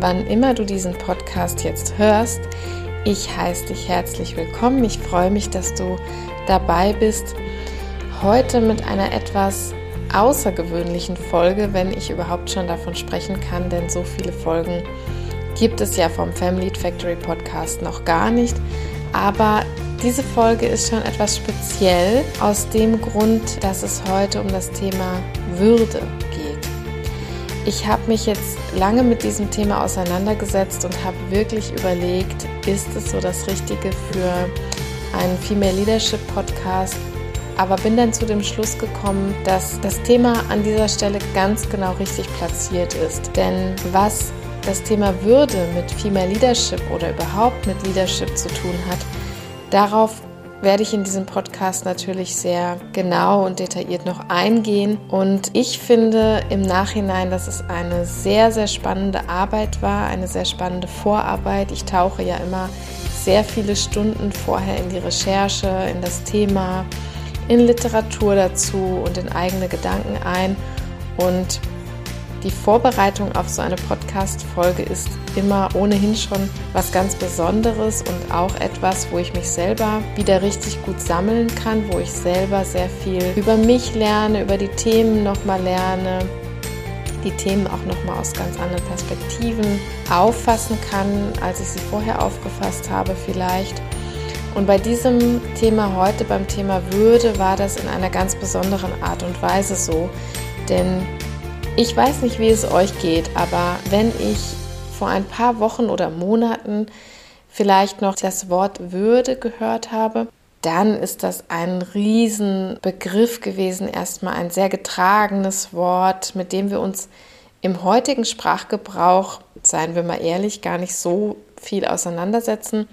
wann immer du diesen Podcast jetzt hörst. Ich heiße dich herzlich willkommen. Ich freue mich, dass du dabei bist. Heute mit einer etwas außergewöhnlichen Folge, wenn ich überhaupt schon davon sprechen kann, denn so viele Folgen gibt es ja vom Family Factory Podcast noch gar nicht. Aber diese Folge ist schon etwas speziell aus dem Grund, dass es heute um das Thema Würde. Ich habe mich jetzt lange mit diesem Thema auseinandergesetzt und habe wirklich überlegt, ist es so das Richtige für einen Female Leadership Podcast? Aber bin dann zu dem Schluss gekommen, dass das Thema an dieser Stelle ganz genau richtig platziert ist. Denn was das Thema Würde mit Female Leadership oder überhaupt mit Leadership zu tun hat, darauf werde ich in diesem Podcast natürlich sehr genau und detailliert noch eingehen. Und ich finde im Nachhinein, dass es eine sehr, sehr spannende Arbeit war, eine sehr spannende Vorarbeit. Ich tauche ja immer sehr viele Stunden vorher in die Recherche, in das Thema, in Literatur dazu und in eigene Gedanken ein. Und die Vorbereitung auf so eine Podcast-Folge ist immer ohnehin schon was ganz Besonderes und auch etwas, wo ich mich selber wieder richtig gut sammeln kann, wo ich selber sehr viel über mich lerne, über die Themen nochmal lerne, die Themen auch nochmal aus ganz anderen Perspektiven auffassen kann, als ich sie vorher aufgefasst habe vielleicht. Und bei diesem Thema heute, beim Thema Würde, war das in einer ganz besonderen Art und Weise so. Denn ich weiß nicht, wie es euch geht, aber wenn ich vor ein paar Wochen oder Monaten vielleicht noch das Wort Würde gehört habe, dann ist das ein Riesenbegriff gewesen, erstmal ein sehr getragenes Wort, mit dem wir uns im heutigen Sprachgebrauch, seien wir mal ehrlich, gar nicht so viel auseinandersetzen.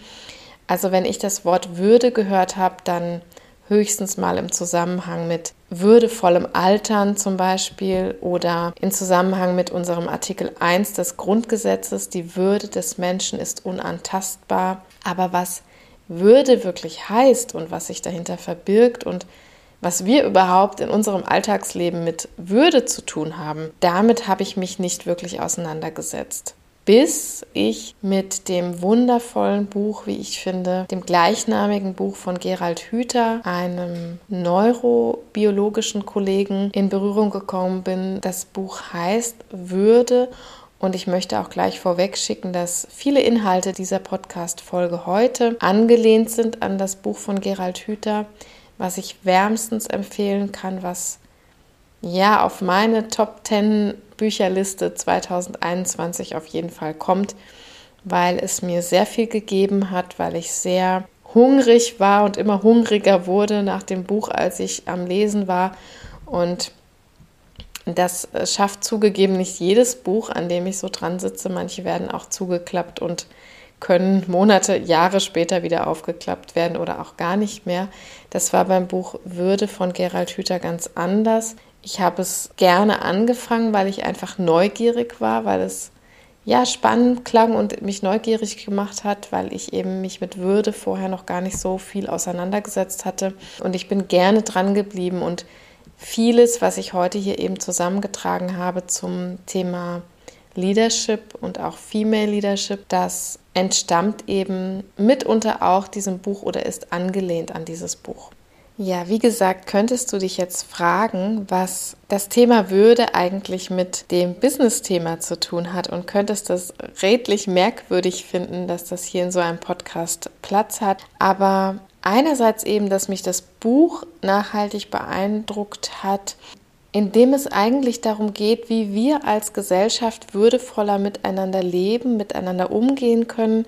Also wenn ich das Wort Würde gehört habe, dann höchstens mal im Zusammenhang mit würdevollem Altern zum Beispiel oder in Zusammenhang mit unserem Artikel 1 des Grundgesetzes, die Würde des Menschen ist unantastbar. Aber was Würde wirklich heißt und was sich dahinter verbirgt und was wir überhaupt in unserem Alltagsleben mit Würde zu tun haben, damit habe ich mich nicht wirklich auseinandergesetzt bis ich mit dem wundervollen Buch, wie ich finde, dem gleichnamigen Buch von Gerald Hüther, einem neurobiologischen Kollegen, in Berührung gekommen bin. Das Buch heißt Würde und ich möchte auch gleich vorweg schicken, dass viele Inhalte dieser Podcast-Folge heute angelehnt sind an das Buch von Gerald Hüther, was ich wärmstens empfehlen kann, was ja auf meine Top 10 Bücherliste 2021 auf jeden Fall kommt, weil es mir sehr viel gegeben hat, weil ich sehr hungrig war und immer hungriger wurde nach dem Buch, als ich am Lesen war. Und das schafft zugegeben nicht jedes Buch, an dem ich so dran sitze. Manche werden auch zugeklappt und können Monate, Jahre später wieder aufgeklappt werden oder auch gar nicht mehr. Das war beim Buch Würde von Gerald Hüther ganz anders. Ich habe es gerne angefangen, weil ich einfach neugierig war, weil es ja spannend klang und mich neugierig gemacht hat, weil ich eben mich mit Würde vorher noch gar nicht so viel auseinandergesetzt hatte. Und ich bin gerne dran geblieben und vieles, was ich heute hier eben zusammengetragen habe zum Thema Leadership und auch Female Leadership, das entstammt eben mitunter auch diesem Buch oder ist angelehnt an dieses Buch. Ja, wie gesagt, könntest du dich jetzt fragen, was das Thema Würde eigentlich mit dem Business-Thema zu tun hat und könntest das redlich merkwürdig finden, dass das hier in so einem Podcast Platz hat. Aber einerseits eben, dass mich das Buch nachhaltig beeindruckt hat, indem es eigentlich darum geht, wie wir als Gesellschaft würdevoller miteinander leben, miteinander umgehen können,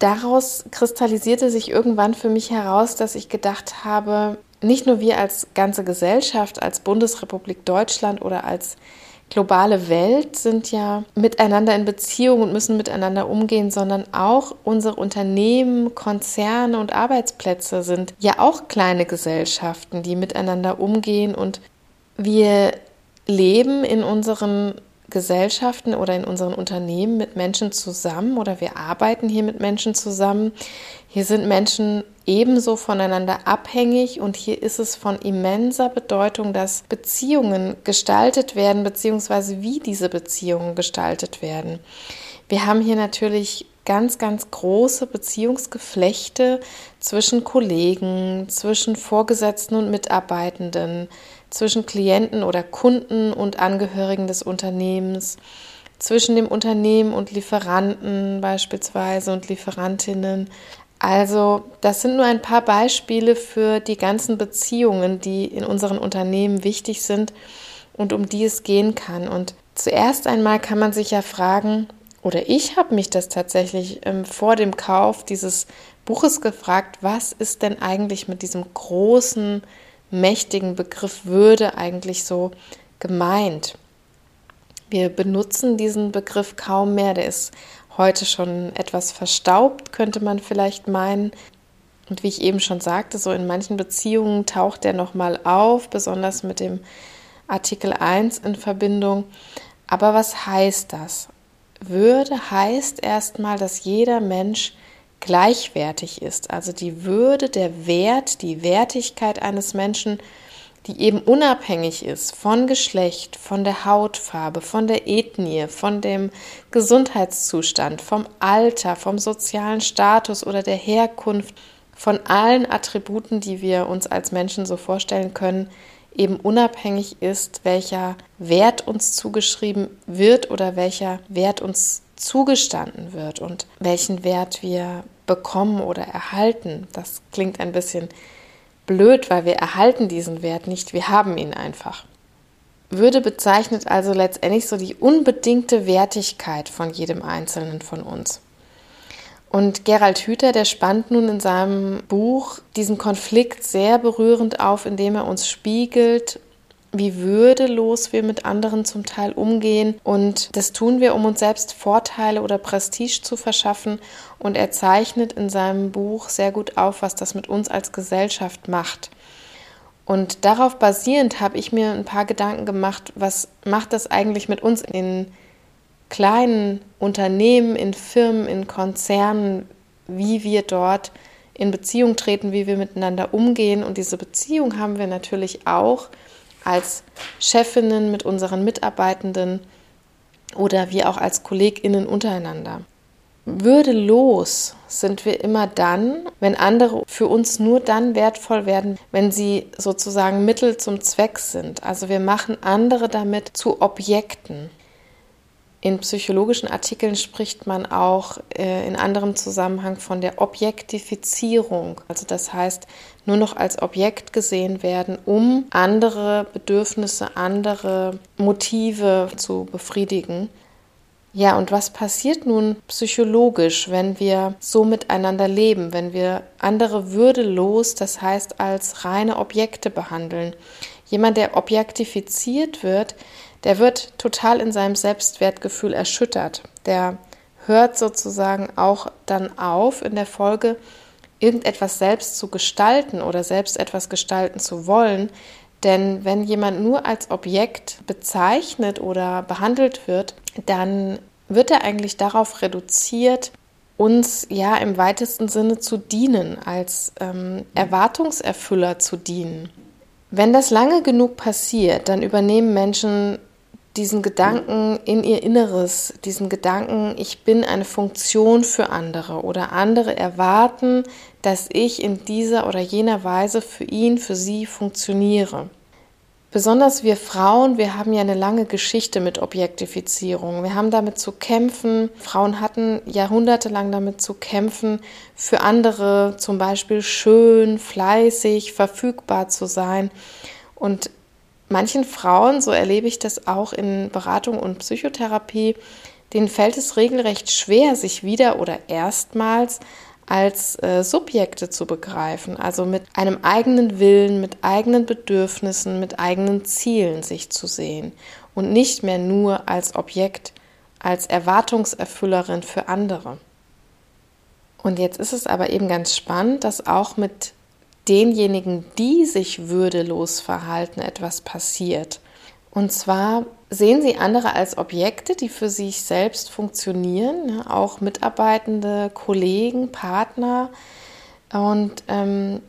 daraus kristallisierte sich irgendwann für mich heraus, dass ich gedacht habe, nicht nur wir als ganze Gesellschaft, als Bundesrepublik Deutschland oder als globale Welt sind ja miteinander in Beziehung und müssen miteinander umgehen, sondern auch unsere Unternehmen, Konzerne und Arbeitsplätze sind ja auch kleine Gesellschaften, die miteinander umgehen und wir leben in unseren Gesellschaften oder in unseren Unternehmen mit Menschen zusammen oder wir arbeiten hier mit Menschen zusammen. Hier sind Menschen ebenso voneinander abhängig und hier ist es von immenser Bedeutung, dass Beziehungen gestaltet werden, beziehungsweise wie diese Beziehungen gestaltet werden. Wir haben hier natürlich ganz, ganz große Beziehungsgeflechte zwischen Kollegen, zwischen Vorgesetzten und Mitarbeitenden, zwischen Klienten oder Kunden und Angehörigen des Unternehmens, zwischen dem Unternehmen und Lieferanten beispielsweise und Lieferantinnen. Also das sind nur ein paar Beispiele für die ganzen Beziehungen, die in unseren Unternehmen wichtig sind und um die es gehen kann. Und zuerst einmal kann man sich ja fragen, oder ich habe mich das tatsächlich ähm, vor dem Kauf dieses Buches gefragt, was ist denn eigentlich mit diesem großen mächtigen Begriff Würde eigentlich so gemeint? Wir benutzen diesen Begriff kaum mehr, der ist heute schon etwas verstaubt, könnte man vielleicht meinen. Und wie ich eben schon sagte, so in manchen Beziehungen taucht der nochmal auf, besonders mit dem Artikel 1 in Verbindung. Aber was heißt das? Würde heißt erstmal, dass jeder Mensch gleichwertig ist. Also die Würde, der Wert, die Wertigkeit eines Menschen, die eben unabhängig ist von Geschlecht, von der Hautfarbe, von der Ethnie, von dem Gesundheitszustand, vom Alter, vom sozialen Status oder der Herkunft, von allen Attributen, die wir uns als Menschen so vorstellen können, eben unabhängig ist, welcher Wert uns zugeschrieben wird oder welcher Wert uns zugestanden wird und welchen Wert wir bekommen oder erhalten. Das klingt ein bisschen blöd, weil wir erhalten diesen Wert nicht, wir haben ihn einfach. Würde bezeichnet also letztendlich so die unbedingte Wertigkeit von jedem Einzelnen von uns. Und Gerald Hüther, der spannt nun in seinem Buch diesen Konflikt sehr berührend auf, indem er uns spiegelt, wie würdelos wir mit anderen zum Teil umgehen. Und das tun wir, um uns selbst Vorteile oder Prestige zu verschaffen. Und er zeichnet in seinem Buch sehr gut auf, was das mit uns als Gesellschaft macht. Und darauf basierend habe ich mir ein paar Gedanken gemacht, was macht das eigentlich mit uns in kleinen Unternehmen, in Firmen, in Konzernen, wie wir dort in Beziehung treten, wie wir miteinander umgehen. Und diese Beziehung haben wir natürlich auch als Chefinnen mit unseren Mitarbeitenden oder wir auch als Kolleginnen untereinander. Würdelos sind wir immer dann, wenn andere für uns nur dann wertvoll werden, wenn sie sozusagen Mittel zum Zweck sind. Also wir machen andere damit zu Objekten. In psychologischen Artikeln spricht man auch äh, in anderem Zusammenhang von der Objektifizierung. Also das heißt, nur noch als Objekt gesehen werden, um andere Bedürfnisse, andere Motive zu befriedigen. Ja, und was passiert nun psychologisch, wenn wir so miteinander leben, wenn wir andere würdelos, das heißt als reine Objekte behandeln? Jemand, der objektifiziert wird, der wird total in seinem Selbstwertgefühl erschüttert. Der hört sozusagen auch dann auf, in der Folge irgendetwas selbst zu gestalten oder selbst etwas gestalten zu wollen. Denn wenn jemand nur als Objekt bezeichnet oder behandelt wird, dann wird er eigentlich darauf reduziert, uns ja im weitesten Sinne zu dienen, als ähm, Erwartungserfüller zu dienen. Wenn das lange genug passiert, dann übernehmen Menschen diesen Gedanken in ihr Inneres, diesen Gedanken, ich bin eine Funktion für andere oder andere erwarten, dass ich in dieser oder jener Weise für ihn, für sie funktioniere. Besonders wir Frauen, wir haben ja eine lange Geschichte mit Objektifizierung. Wir haben damit zu kämpfen. Frauen hatten jahrhundertelang damit zu kämpfen, für andere zum Beispiel schön, fleißig, verfügbar zu sein. Und manchen Frauen, so erlebe ich das auch in Beratung und Psychotherapie, denen fällt es regelrecht schwer, sich wieder oder erstmals als äh, Subjekte zu begreifen, also mit einem eigenen Willen, mit eigenen Bedürfnissen, mit eigenen Zielen sich zu sehen und nicht mehr nur als Objekt, als Erwartungserfüllerin für andere. Und jetzt ist es aber eben ganz spannend, dass auch mit denjenigen, die sich würdelos verhalten, etwas passiert. Und zwar sehen sie andere als Objekte, die für sich selbst funktionieren, auch Mitarbeitende, Kollegen, Partner. Und ähm,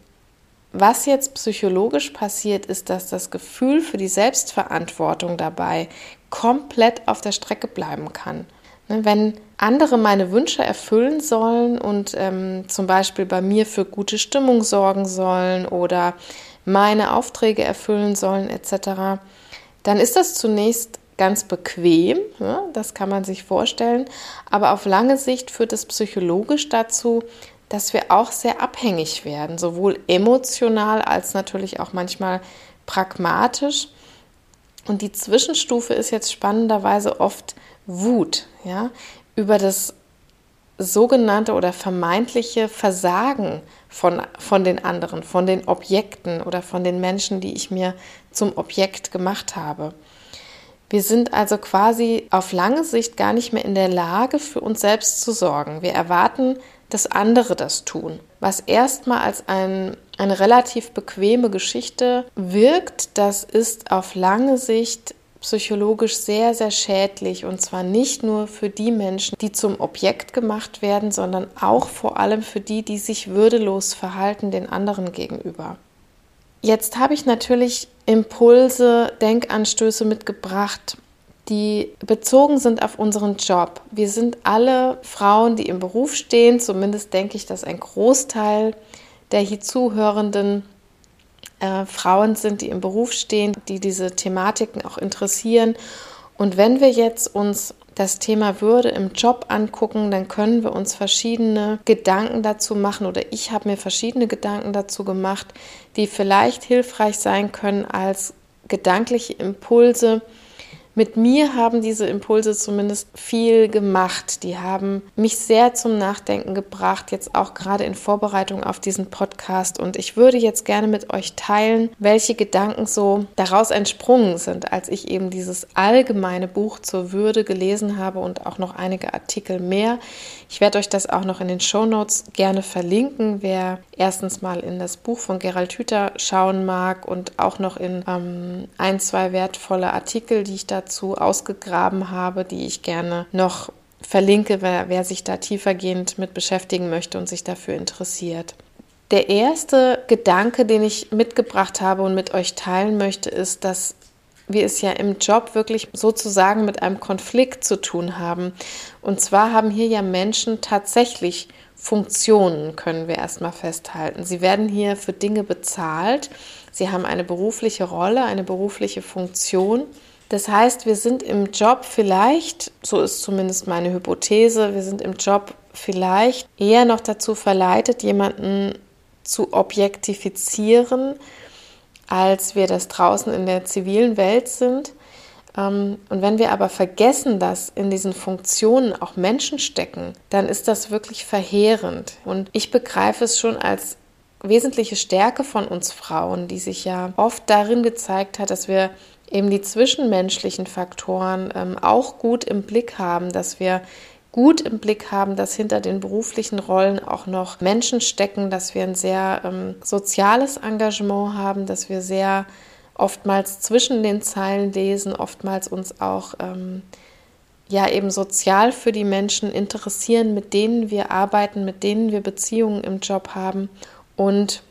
was jetzt psychologisch passiert, ist, dass das Gefühl für die Selbstverantwortung dabei komplett auf der Strecke bleiben kann. Ne, wenn andere meine Wünsche erfüllen sollen und ähm, zum Beispiel bei mir für gute Stimmung sorgen sollen oder meine Aufträge erfüllen sollen etc., dann ist das zunächst ganz bequem, ja, das kann man sich vorstellen, aber auf lange Sicht führt es psychologisch dazu, dass wir auch sehr abhängig werden, sowohl emotional als natürlich auch manchmal pragmatisch. Und die Zwischenstufe ist jetzt spannenderweise oft Wut, ja, über das sogenannte oder vermeintliche Versagen von, von den anderen, von den Objekten oder von den Menschen, die ich mir zum Objekt gemacht habe. Wir sind also quasi auf lange Sicht gar nicht mehr in der Lage, für uns selbst zu sorgen. Wir erwarten, dass andere das tun, was erstmal als ein, eine relativ bequeme Geschichte wirkt, das ist auf lange Sicht psychologisch sehr, sehr schädlich und zwar nicht nur für die Menschen, die zum Objekt gemacht werden, sondern auch vor allem für die, die sich würdelos verhalten den anderen gegenüber. Jetzt habe ich natürlich Impulse, Denkanstöße mitgebracht, die bezogen sind auf unseren Job. Wir sind alle Frauen, die im Beruf stehen, zumindest denke ich, dass ein Großteil der hier Zuhörenden äh, Frauen sind, die im Beruf stehen, die diese Thematiken auch interessieren. Und wenn wir jetzt uns das Thema Würde im Job angucken, dann können wir uns verschiedene Gedanken dazu machen oder ich habe mir verschiedene Gedanken dazu gemacht, die vielleicht hilfreich sein können als gedankliche Impulse, mit mir haben diese Impulse zumindest viel gemacht. Die haben mich sehr zum Nachdenken gebracht, jetzt auch gerade in Vorbereitung auf diesen Podcast. Und ich würde jetzt gerne mit euch teilen, welche Gedanken so daraus entsprungen sind, als ich eben dieses allgemeine Buch zur Würde gelesen habe und auch noch einige Artikel mehr. Ich werde euch das auch noch in den Show Notes gerne verlinken, wer erstens mal in das Buch von Gerald Hüther schauen mag und auch noch in ähm, ein, zwei wertvolle Artikel, die ich dazu ausgegraben habe, die ich gerne noch verlinke, wer, wer sich da tiefergehend mit beschäftigen möchte und sich dafür interessiert. Der erste Gedanke, den ich mitgebracht habe und mit euch teilen möchte, ist, dass wir es ja im Job wirklich sozusagen mit einem Konflikt zu tun haben. Und zwar haben hier ja Menschen tatsächlich Funktionen, können wir erstmal festhalten. Sie werden hier für Dinge bezahlt. Sie haben eine berufliche Rolle, eine berufliche Funktion. Das heißt, wir sind im Job vielleicht, so ist zumindest meine Hypothese, wir sind im Job vielleicht eher noch dazu verleitet, jemanden zu objektifizieren, als wir das draußen in der zivilen Welt sind. Ähm, und wenn wir aber vergessen, dass in diesen Funktionen auch Menschen stecken, dann ist das wirklich verheerend. Und ich begreife es schon als wesentliche Stärke von uns Frauen, die sich ja oft darin gezeigt hat, dass wir eben die zwischenmenschlichen Faktoren ähm, auch gut im Blick haben, dass wir gut im Blick haben, dass hinter den beruflichen Rollen auch noch Menschen stecken, dass wir ein sehr ähm, soziales Engagement haben, dass wir sehr oftmals zwischen den Zeilen lesen, oftmals uns auch ähm, ja eben sozial für die Menschen interessieren, mit denen wir arbeiten, mit denen wir Beziehungen im Job haben. Und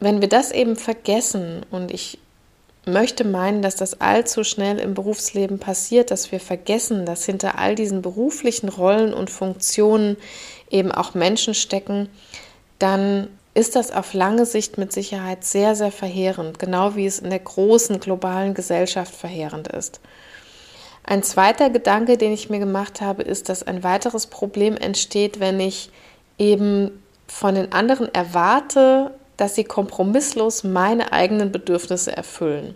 wenn wir das eben vergessen und ich möchte meinen, dass das allzu schnell im Berufsleben passiert, dass wir vergessen, dass hinter all diesen beruflichen Rollen und Funktionen eben auch Menschen stecken, dann ist das auf lange Sicht mit Sicherheit sehr, sehr verheerend, genau wie es in der großen globalen Gesellschaft verheerend ist. Ein zweiter Gedanke, den ich mir gemacht habe, ist, dass ein weiteres Problem entsteht, wenn ich eben von den anderen erwarte, dass sie kompromisslos meine eigenen Bedürfnisse erfüllen.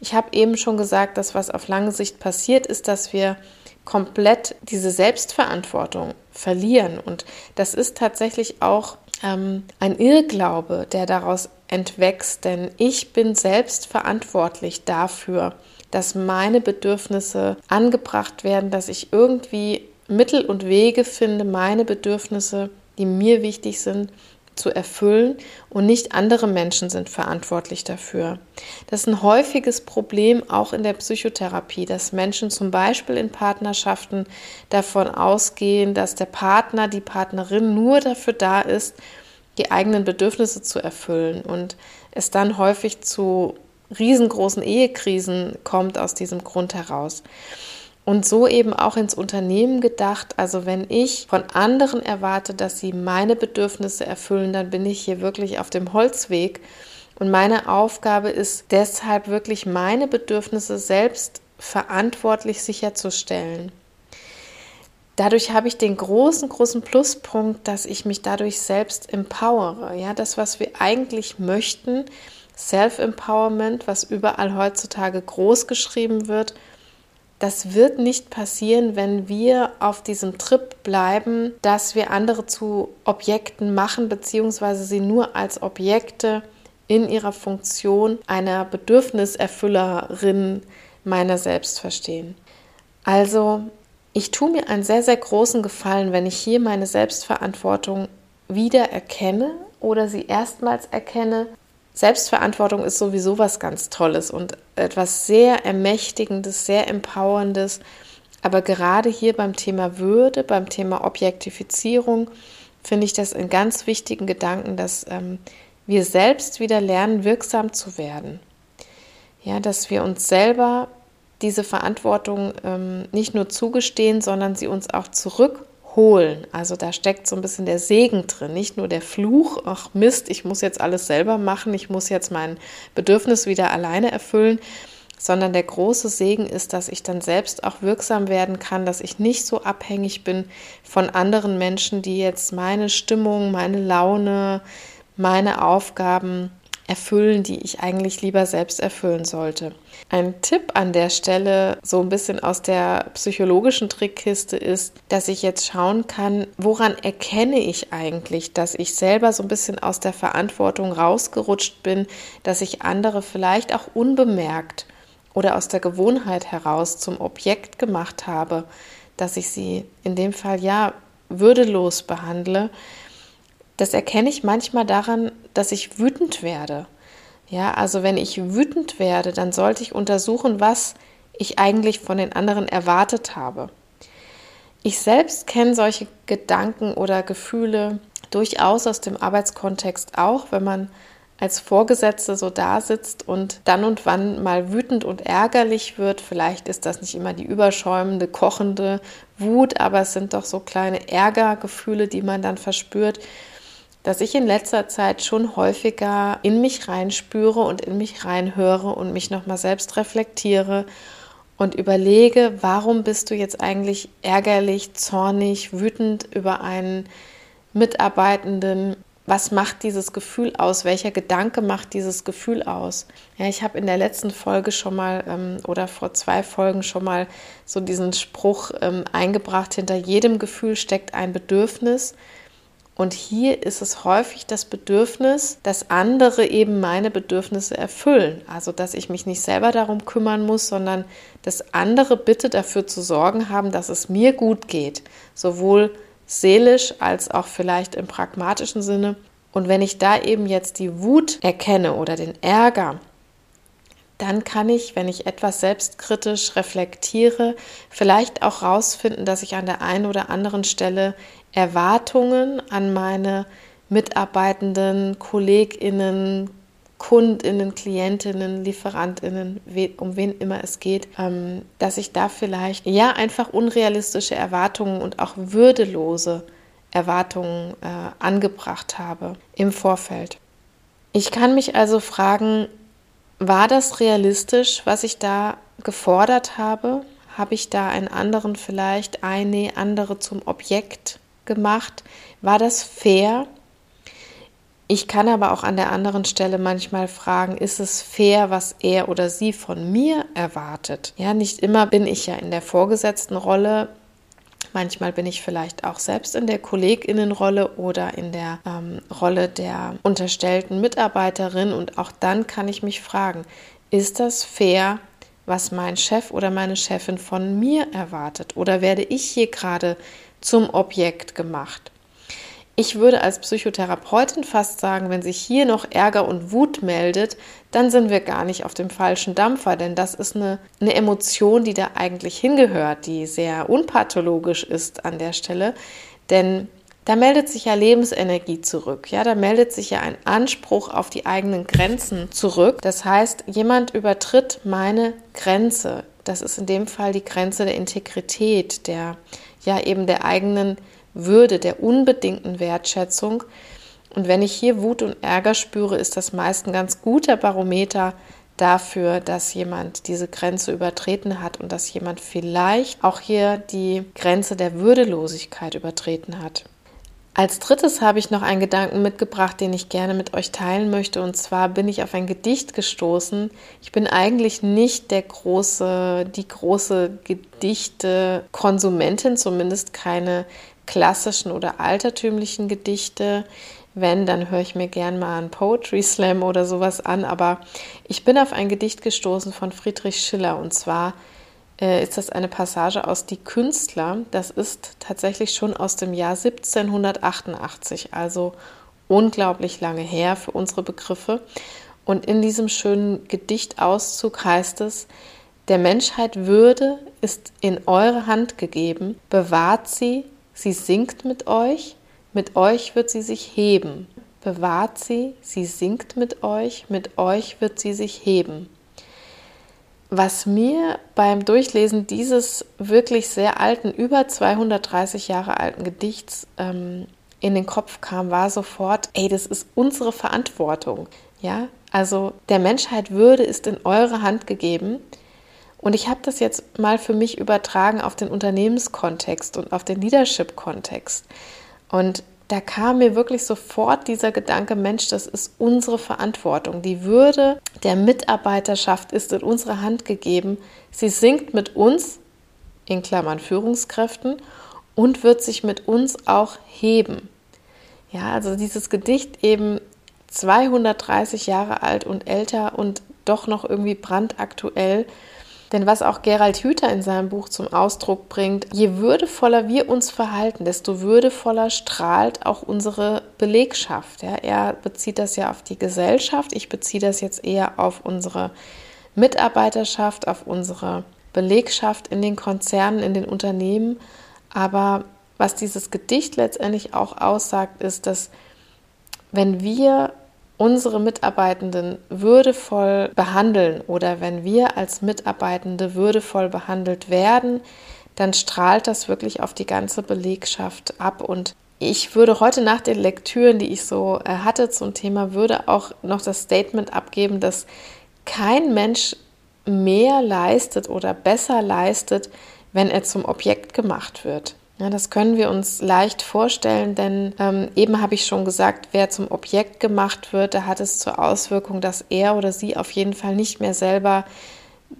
Ich habe eben schon gesagt, dass was auf lange Sicht passiert ist, dass wir komplett diese Selbstverantwortung verlieren. Und das ist tatsächlich auch ähm, ein Irrglaube, der daraus entwächst, denn ich bin selbst verantwortlich dafür, dass meine Bedürfnisse angebracht werden, dass ich irgendwie Mittel und Wege finde, meine Bedürfnisse, die mir wichtig sind, zu erfüllen und nicht andere Menschen sind verantwortlich dafür. Das ist ein häufiges Problem auch in der Psychotherapie, dass Menschen zum Beispiel in Partnerschaften davon ausgehen, dass der Partner, die Partnerin nur dafür da ist, die eigenen Bedürfnisse zu erfüllen und es dann häufig zu riesengroßen Ehekrisen kommt aus diesem Grund heraus. Und so eben auch ins Unternehmen gedacht. Also wenn ich von anderen erwarte, dass sie meine Bedürfnisse erfüllen, dann bin ich hier wirklich auf dem Holzweg. Und meine Aufgabe ist deshalb wirklich meine Bedürfnisse selbst verantwortlich sicherzustellen. Dadurch habe ich den großen, großen Pluspunkt, dass ich mich dadurch selbst empowere. Ja, das, was wir eigentlich möchten, Self-Empowerment, was überall heutzutage groß geschrieben wird, das wird nicht passieren, wenn wir auf diesem Trip bleiben, dass wir andere zu Objekten machen, beziehungsweise sie nur als Objekte in ihrer Funktion einer Bedürfniserfüllerin meiner selbst verstehen. Also, ich tue mir einen sehr, sehr großen Gefallen, wenn ich hier meine Selbstverantwortung wieder erkenne oder sie erstmals erkenne Selbstverantwortung ist sowieso was ganz Tolles und etwas sehr Ermächtigendes, sehr Empowerndes. Aber gerade hier beim Thema Würde, beim Thema Objektifizierung, finde ich das einen ganz wichtigen Gedanken, dass ähm, wir selbst wieder lernen, wirksam zu werden. Ja, dass wir uns selber diese Verantwortung ähm, nicht nur zugestehen, sondern sie uns auch zurück holen. Also da steckt so ein bisschen der Segen drin, nicht nur der Fluch, ach Mist, ich muss jetzt alles selber machen, ich muss jetzt mein Bedürfnis wieder alleine erfüllen, sondern der große Segen ist, dass ich dann selbst auch wirksam werden kann, dass ich nicht so abhängig bin von anderen Menschen, die jetzt meine Stimmung, meine Laune, meine Aufgaben erfüllen, die ich eigentlich lieber selbst erfüllen sollte. Ein Tipp an der Stelle, so ein bisschen aus der psychologischen Trickkiste, ist, dass ich jetzt schauen kann, woran erkenne ich eigentlich, dass ich selber so ein bisschen aus der Verantwortung rausgerutscht bin, dass ich andere vielleicht auch unbemerkt oder aus der Gewohnheit heraus zum Objekt gemacht habe, dass ich sie in dem Fall ja würdelos behandle das erkenne ich manchmal daran, dass ich wütend werde. Ja, also wenn ich wütend werde, dann sollte ich untersuchen, was ich eigentlich von den anderen erwartet habe. Ich selbst kenne solche Gedanken oder Gefühle durchaus aus dem Arbeitskontext auch, wenn man als Vorgesetzte so da sitzt und dann und wann mal wütend und ärgerlich wird. Vielleicht ist das nicht immer die überschäumende, kochende Wut, aber es sind doch so kleine Ärgergefühle, die man dann verspürt dass ich in letzter Zeit schon häufiger in mich reinspüre und in mich reinhöre und mich nochmal selbst reflektiere und überlege, warum bist du jetzt eigentlich ärgerlich, zornig, wütend über einen Mitarbeitenden? Was macht dieses Gefühl aus? Welcher Gedanke macht dieses Gefühl aus? Ja, ich habe in der letzten Folge schon mal ähm, oder vor zwei Folgen schon mal so diesen Spruch ähm, eingebracht, hinter jedem Gefühl steckt ein Bedürfnis. Und hier ist es häufig das Bedürfnis, dass andere eben meine Bedürfnisse erfüllen. Also, dass ich mich nicht selber darum kümmern muss, sondern dass andere bitte dafür zu sorgen haben, dass es mir gut geht. Sowohl seelisch als auch vielleicht im pragmatischen Sinne. Und wenn ich da eben jetzt die Wut erkenne oder den Ärger, dann kann ich, wenn ich etwas selbstkritisch reflektiere, vielleicht auch herausfinden, dass ich an der einen oder anderen Stelle Erwartungen an meine Mitarbeitenden, Kolleginnen, Kundinnen, Klientinnen, Lieferantinnen, um wen immer es geht, ähm, dass ich da vielleicht ja einfach unrealistische Erwartungen und auch würdelose Erwartungen äh, angebracht habe im Vorfeld. Ich kann mich also fragen, war das realistisch, was ich da gefordert habe? Habe ich da einen anderen vielleicht eine andere zum Objekt gemacht? War das fair? Ich kann aber auch an der anderen Stelle manchmal fragen, ist es fair, was er oder sie von mir erwartet? Ja, nicht immer bin ich ja in der vorgesetzten Rolle. Manchmal bin ich vielleicht auch selbst in der Kolleginnenrolle oder in der ähm, Rolle der unterstellten Mitarbeiterin. Und auch dann kann ich mich fragen, ist das fair, was mein Chef oder meine Chefin von mir erwartet? Oder werde ich hier gerade zum Objekt gemacht? Ich würde als Psychotherapeutin fast sagen, wenn sich hier noch Ärger und Wut meldet, dann sind wir gar nicht auf dem falschen Dampfer, denn das ist eine, eine Emotion, die da eigentlich hingehört, die sehr unpathologisch ist an der Stelle, denn da meldet sich ja Lebensenergie zurück. Ja, da meldet sich ja ein Anspruch auf die eigenen Grenzen zurück. Das heißt, jemand übertritt meine Grenze. Das ist in dem Fall die Grenze der Integrität, der ja eben der eigenen würde, der unbedingten Wertschätzung. Und wenn ich hier Wut und Ärger spüre, ist das meist ein ganz guter Barometer dafür, dass jemand diese Grenze übertreten hat und dass jemand vielleicht auch hier die Grenze der Würdelosigkeit übertreten hat. Als drittes habe ich noch einen Gedanken mitgebracht, den ich gerne mit euch teilen möchte. Und zwar bin ich auf ein Gedicht gestoßen. Ich bin eigentlich nicht der große, die große Gedichte-Konsumentin, zumindest keine klassischen oder altertümlichen Gedichte. Wenn, dann höre ich mir gern mal einen Poetry Slam oder sowas an. Aber ich bin auf ein Gedicht gestoßen von Friedrich Schiller und zwar äh, ist das eine Passage aus Die Künstler. Das ist tatsächlich schon aus dem Jahr 1788, also unglaublich lange her für unsere Begriffe. Und in diesem schönen Gedichtauszug heißt es, der Menschheit Würde ist in eure Hand gegeben, bewahrt sie, Sie singt mit euch, mit euch wird sie sich heben. Bewahrt sie, sie singt mit euch, mit euch wird sie sich heben. Was mir beim Durchlesen dieses wirklich sehr alten, über 230 Jahre alten Gedichts ähm, in den Kopf kam, war sofort, ey, das ist unsere Verantwortung. Ja, also der Menschheit Würde ist in eure Hand gegeben. Und ich habe das jetzt mal für mich übertragen auf den Unternehmenskontext und auf den Leadership-Kontext. Und da kam mir wirklich sofort dieser Gedanke, Mensch, das ist unsere Verantwortung. Die Würde der Mitarbeiterschaft ist in unsere Hand gegeben. Sie sinkt mit uns, in Klammern Führungskräften, und wird sich mit uns auch heben. Ja, also dieses Gedicht eben 230 Jahre alt und älter und doch noch irgendwie brandaktuell denn was auch Gerald Hüther in seinem Buch zum Ausdruck bringt, je würdevoller wir uns verhalten, desto würdevoller strahlt auch unsere Belegschaft. Ja, er bezieht das ja auf die Gesellschaft, ich beziehe das jetzt eher auf unsere Mitarbeiterschaft, auf unsere Belegschaft in den Konzernen, in den Unternehmen. Aber was dieses Gedicht letztendlich auch aussagt, ist, dass wenn wir unsere Mitarbeitenden würdevoll behandeln oder wenn wir als Mitarbeitende würdevoll behandelt werden, dann strahlt das wirklich auf die ganze Belegschaft ab. Und ich würde heute nach den Lektüren, die ich so äh, hatte zum Thema, würde auch noch das Statement abgeben, dass kein Mensch mehr leistet oder besser leistet, wenn er zum Objekt gemacht wird. Ja, das können wir uns leicht vorstellen, denn ähm, eben habe ich schon gesagt, wer zum Objekt gemacht wird, da hat es zur Auswirkung, dass er oder sie auf jeden Fall nicht mehr selber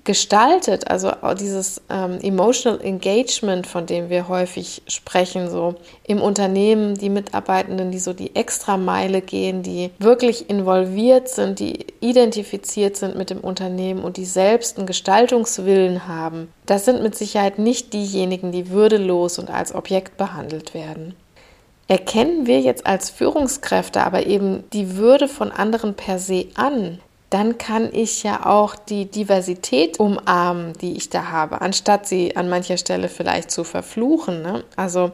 gestaltet, also dieses ähm, Emotional Engagement, von dem wir häufig sprechen, so im Unternehmen, die Mitarbeitenden, die so die Extrameile gehen, die wirklich involviert sind, die identifiziert sind mit dem Unternehmen und die selbst einen Gestaltungswillen haben, das sind mit Sicherheit nicht diejenigen, die würdelos und als Objekt behandelt werden. Erkennen wir jetzt als Führungskräfte aber eben die Würde von anderen per se an, dann kann ich ja auch die Diversität umarmen, die ich da habe, anstatt sie an mancher Stelle vielleicht zu verfluchen. Ne? Also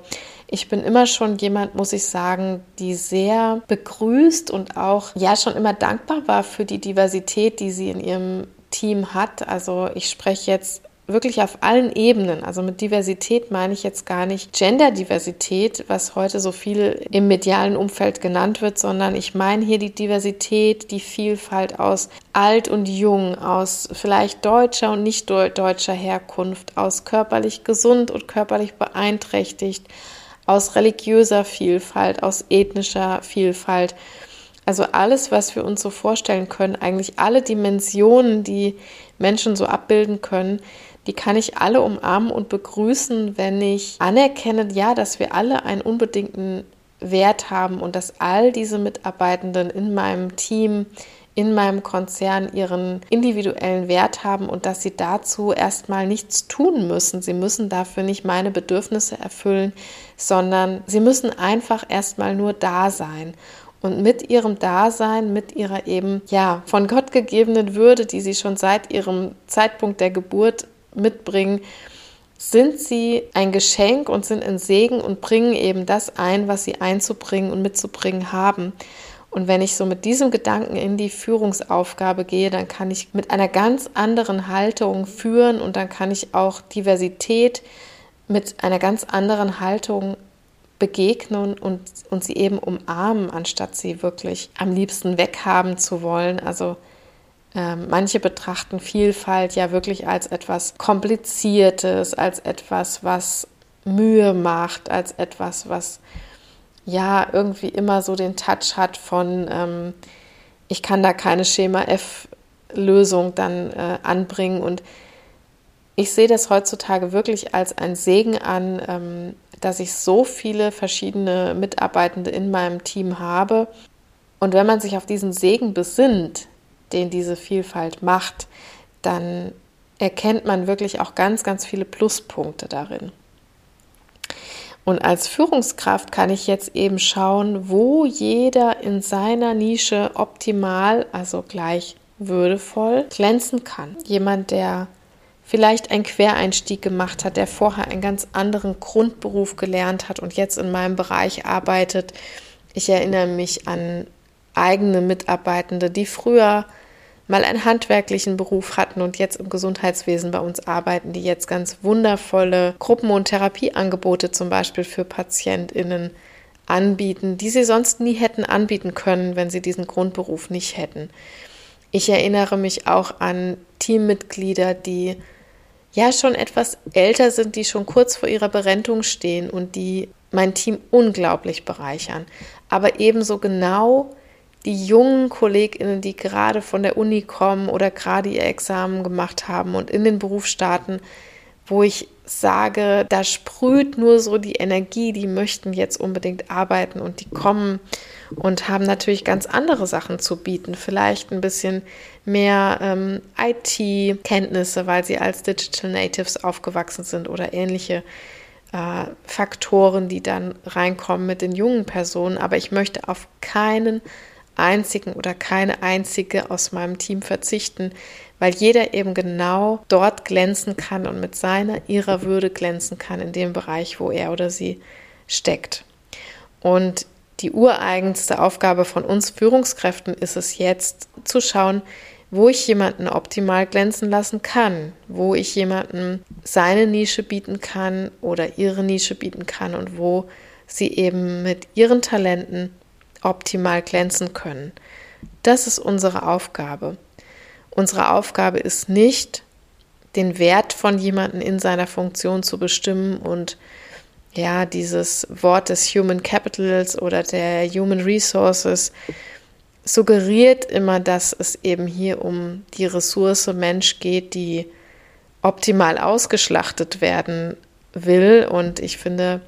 ich bin immer schon jemand, muss ich sagen, die sehr begrüßt und auch ja schon immer dankbar war für die Diversität, die sie in ihrem Team hat. Also ich spreche jetzt wirklich auf allen Ebenen. Also mit Diversität meine ich jetzt gar nicht Genderdiversität, was heute so viel im medialen Umfeld genannt wird, sondern ich meine hier die Diversität, die Vielfalt aus alt und jung, aus vielleicht deutscher und nicht deutscher Herkunft, aus körperlich gesund und körperlich beeinträchtigt, aus religiöser Vielfalt, aus ethnischer Vielfalt. Also alles, was wir uns so vorstellen können, eigentlich alle Dimensionen, die Menschen so abbilden können, die kann ich alle umarmen und begrüßen, wenn ich anerkenne, ja, dass wir alle einen unbedingten Wert haben und dass all diese Mitarbeitenden in meinem Team, in meinem Konzern ihren individuellen Wert haben und dass sie dazu erstmal nichts tun müssen. Sie müssen dafür nicht meine Bedürfnisse erfüllen, sondern sie müssen einfach erstmal nur da sein und mit ihrem Dasein, mit ihrer eben ja von Gott gegebenen Würde, die sie schon seit ihrem Zeitpunkt der Geburt mitbringen, sind sie ein Geschenk und sind ein Segen und bringen eben das ein, was sie einzubringen und mitzubringen haben. Und wenn ich so mit diesem Gedanken in die Führungsaufgabe gehe, dann kann ich mit einer ganz anderen Haltung führen und dann kann ich auch Diversität mit einer ganz anderen Haltung begegnen und, und sie eben umarmen, anstatt sie wirklich am liebsten weghaben zu wollen. Also manche betrachten Vielfalt ja wirklich als etwas Kompliziertes, als etwas, was Mühe macht, als etwas, was ja irgendwie immer so den Touch hat von, ähm, ich kann da keine Schema F-Lösung dann äh, anbringen. Und ich sehe das heutzutage wirklich als ein Segen an, ähm, dass ich so viele verschiedene Mitarbeitende in meinem Team habe. Und wenn man sich auf diesen Segen besinnt, den diese Vielfalt macht, dann erkennt man wirklich auch ganz, ganz viele Pluspunkte darin. Und als Führungskraft kann ich jetzt eben schauen, wo jeder in seiner Nische optimal, also gleich würdevoll glänzen kann. Jemand, der vielleicht einen Quereinstieg gemacht hat, der vorher einen ganz anderen Grundberuf gelernt hat und jetzt in meinem Bereich arbeitet. Ich erinnere mich an eigene Mitarbeitende, die früher mal einen handwerklichen Beruf hatten und jetzt im Gesundheitswesen bei uns arbeiten, die jetzt ganz wundervolle Gruppen- und Therapieangebote zum Beispiel für PatientInnen anbieten, die sie sonst nie hätten anbieten können, wenn sie diesen Grundberuf nicht hätten. Ich erinnere mich auch an Teammitglieder, die ja schon etwas älter sind, die schon kurz vor ihrer Berentung stehen und die mein Team unglaublich bereichern. Aber ebenso genau die jungen KollegInnen, die gerade von der Uni kommen oder gerade ihr Examen gemacht haben und in den Beruf starten, wo ich sage, da sprüht nur so die Energie, die möchten jetzt unbedingt arbeiten und die kommen und haben natürlich ganz andere Sachen zu bieten. Vielleicht ein bisschen mehr ähm, IT-Kenntnisse, weil sie als Digital Natives aufgewachsen sind oder ähnliche äh, Faktoren, die dann reinkommen mit den jungen Personen. Aber ich möchte auf keinen einzigen oder keine einzige aus meinem Team verzichten, weil jeder eben genau dort glänzen kann und mit seiner, ihrer Würde glänzen kann in dem Bereich, wo er oder sie steckt. Und die ureigenste Aufgabe von uns Führungskräften ist es jetzt zu schauen, wo ich jemanden optimal glänzen lassen kann, wo ich jemanden seine Nische bieten kann oder ihre Nische bieten kann und wo sie eben mit ihren Talenten optimal glänzen können. Das ist unsere Aufgabe. Unsere Aufgabe ist nicht, den Wert von jemandem in seiner Funktion zu bestimmen und ja, dieses Wort des Human Capitals oder der Human Resources suggeriert immer, dass es eben hier um die Ressource Mensch geht, die optimal ausgeschlachtet werden will. Und ich finde,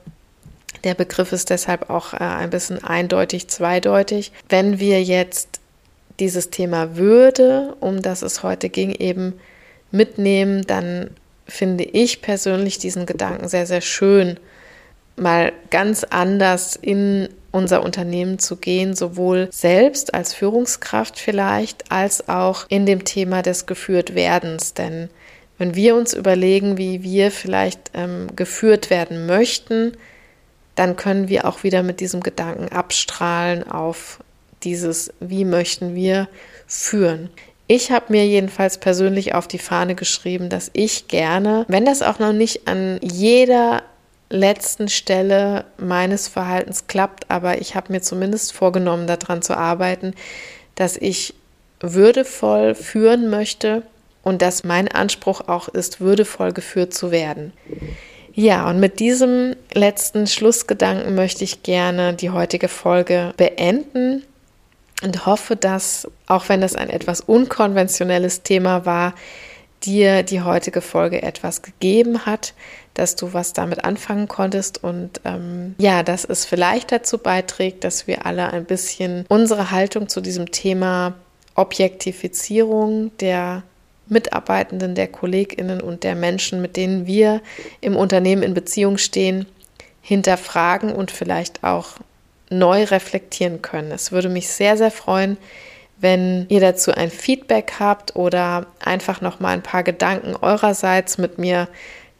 der Begriff ist deshalb auch äh, ein bisschen eindeutig, zweideutig. Wenn wir jetzt dieses Thema Würde, um das es heute ging, eben mitnehmen, dann finde ich persönlich diesen Gedanken sehr, sehr schön, mal ganz anders in unser Unternehmen zu gehen, sowohl selbst als Führungskraft vielleicht, als auch in dem Thema des Geführtwerdens. Denn wenn wir uns überlegen, wie wir vielleicht ähm, geführt werden möchten, dann können wir auch wieder mit diesem Gedanken abstrahlen auf dieses, wie möchten wir führen. Ich habe mir jedenfalls persönlich auf die Fahne geschrieben, dass ich gerne, wenn das auch noch nicht an jeder letzten Stelle meines Verhaltens klappt, aber ich habe mir zumindest vorgenommen, daran zu arbeiten, dass ich würdevoll führen möchte und dass mein Anspruch auch ist, würdevoll geführt zu werden. Ja, und mit diesem letzten Schlussgedanken möchte ich gerne die heutige Folge beenden. und hoffe, dass, auch wenn es ein etwas unkonventionelles Thema war, dir die heutige Folge etwas gegeben hat, dass du was damit anfangen konntest und ähm, ja, dass es vielleicht dazu beiträgt, dass wir alle ein bisschen unsere Haltung zu diesem Thema Objektifizierung der Mitarbeitenden, der Kolleginnen und der Menschen, mit denen wir im Unternehmen in Beziehung stehen, hinterfragen und vielleicht auch neu reflektieren können. Es würde mich sehr, sehr freuen, wenn ihr dazu ein Feedback habt oder einfach noch mal ein paar Gedanken eurerseits mit mir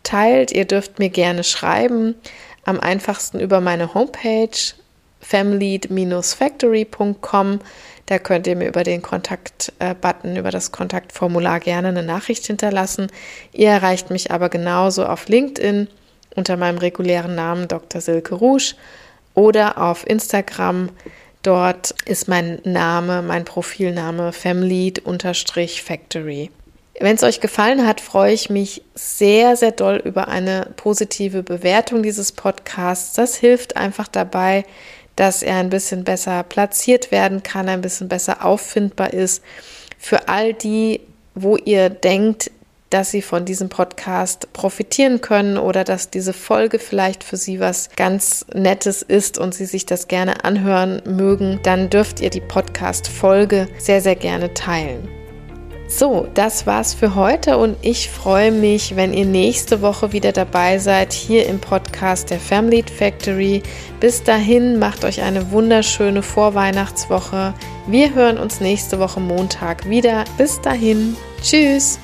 teilt. Ihr dürft mir gerne schreiben. Am einfachsten über meine Homepage family-factory.com. Da könnt ihr mir über den Kontakt-Button, über das Kontaktformular gerne eine Nachricht hinterlassen. Ihr erreicht mich aber genauso auf LinkedIn unter meinem regulären Namen Dr. Silke Rouge oder auf Instagram. Dort ist mein Name, mein Profilname family-factory. Wenn es euch gefallen hat, freue ich mich sehr, sehr doll über eine positive Bewertung dieses Podcasts. Das hilft einfach dabei, dass er ein bisschen besser platziert werden kann, ein bisschen besser auffindbar ist. Für all die, wo ihr denkt, dass sie von diesem Podcast profitieren können oder dass diese Folge vielleicht für sie was ganz Nettes ist und sie sich das gerne anhören mögen, dann dürft ihr die Podcast-Folge sehr, sehr gerne teilen. So, das war's für heute und ich freue mich, wenn ihr nächste Woche wieder dabei seid hier im Podcast der Family Factory. Bis dahin macht euch eine wunderschöne Vorweihnachtswoche. Wir hören uns nächste Woche Montag wieder. Bis dahin, tschüss.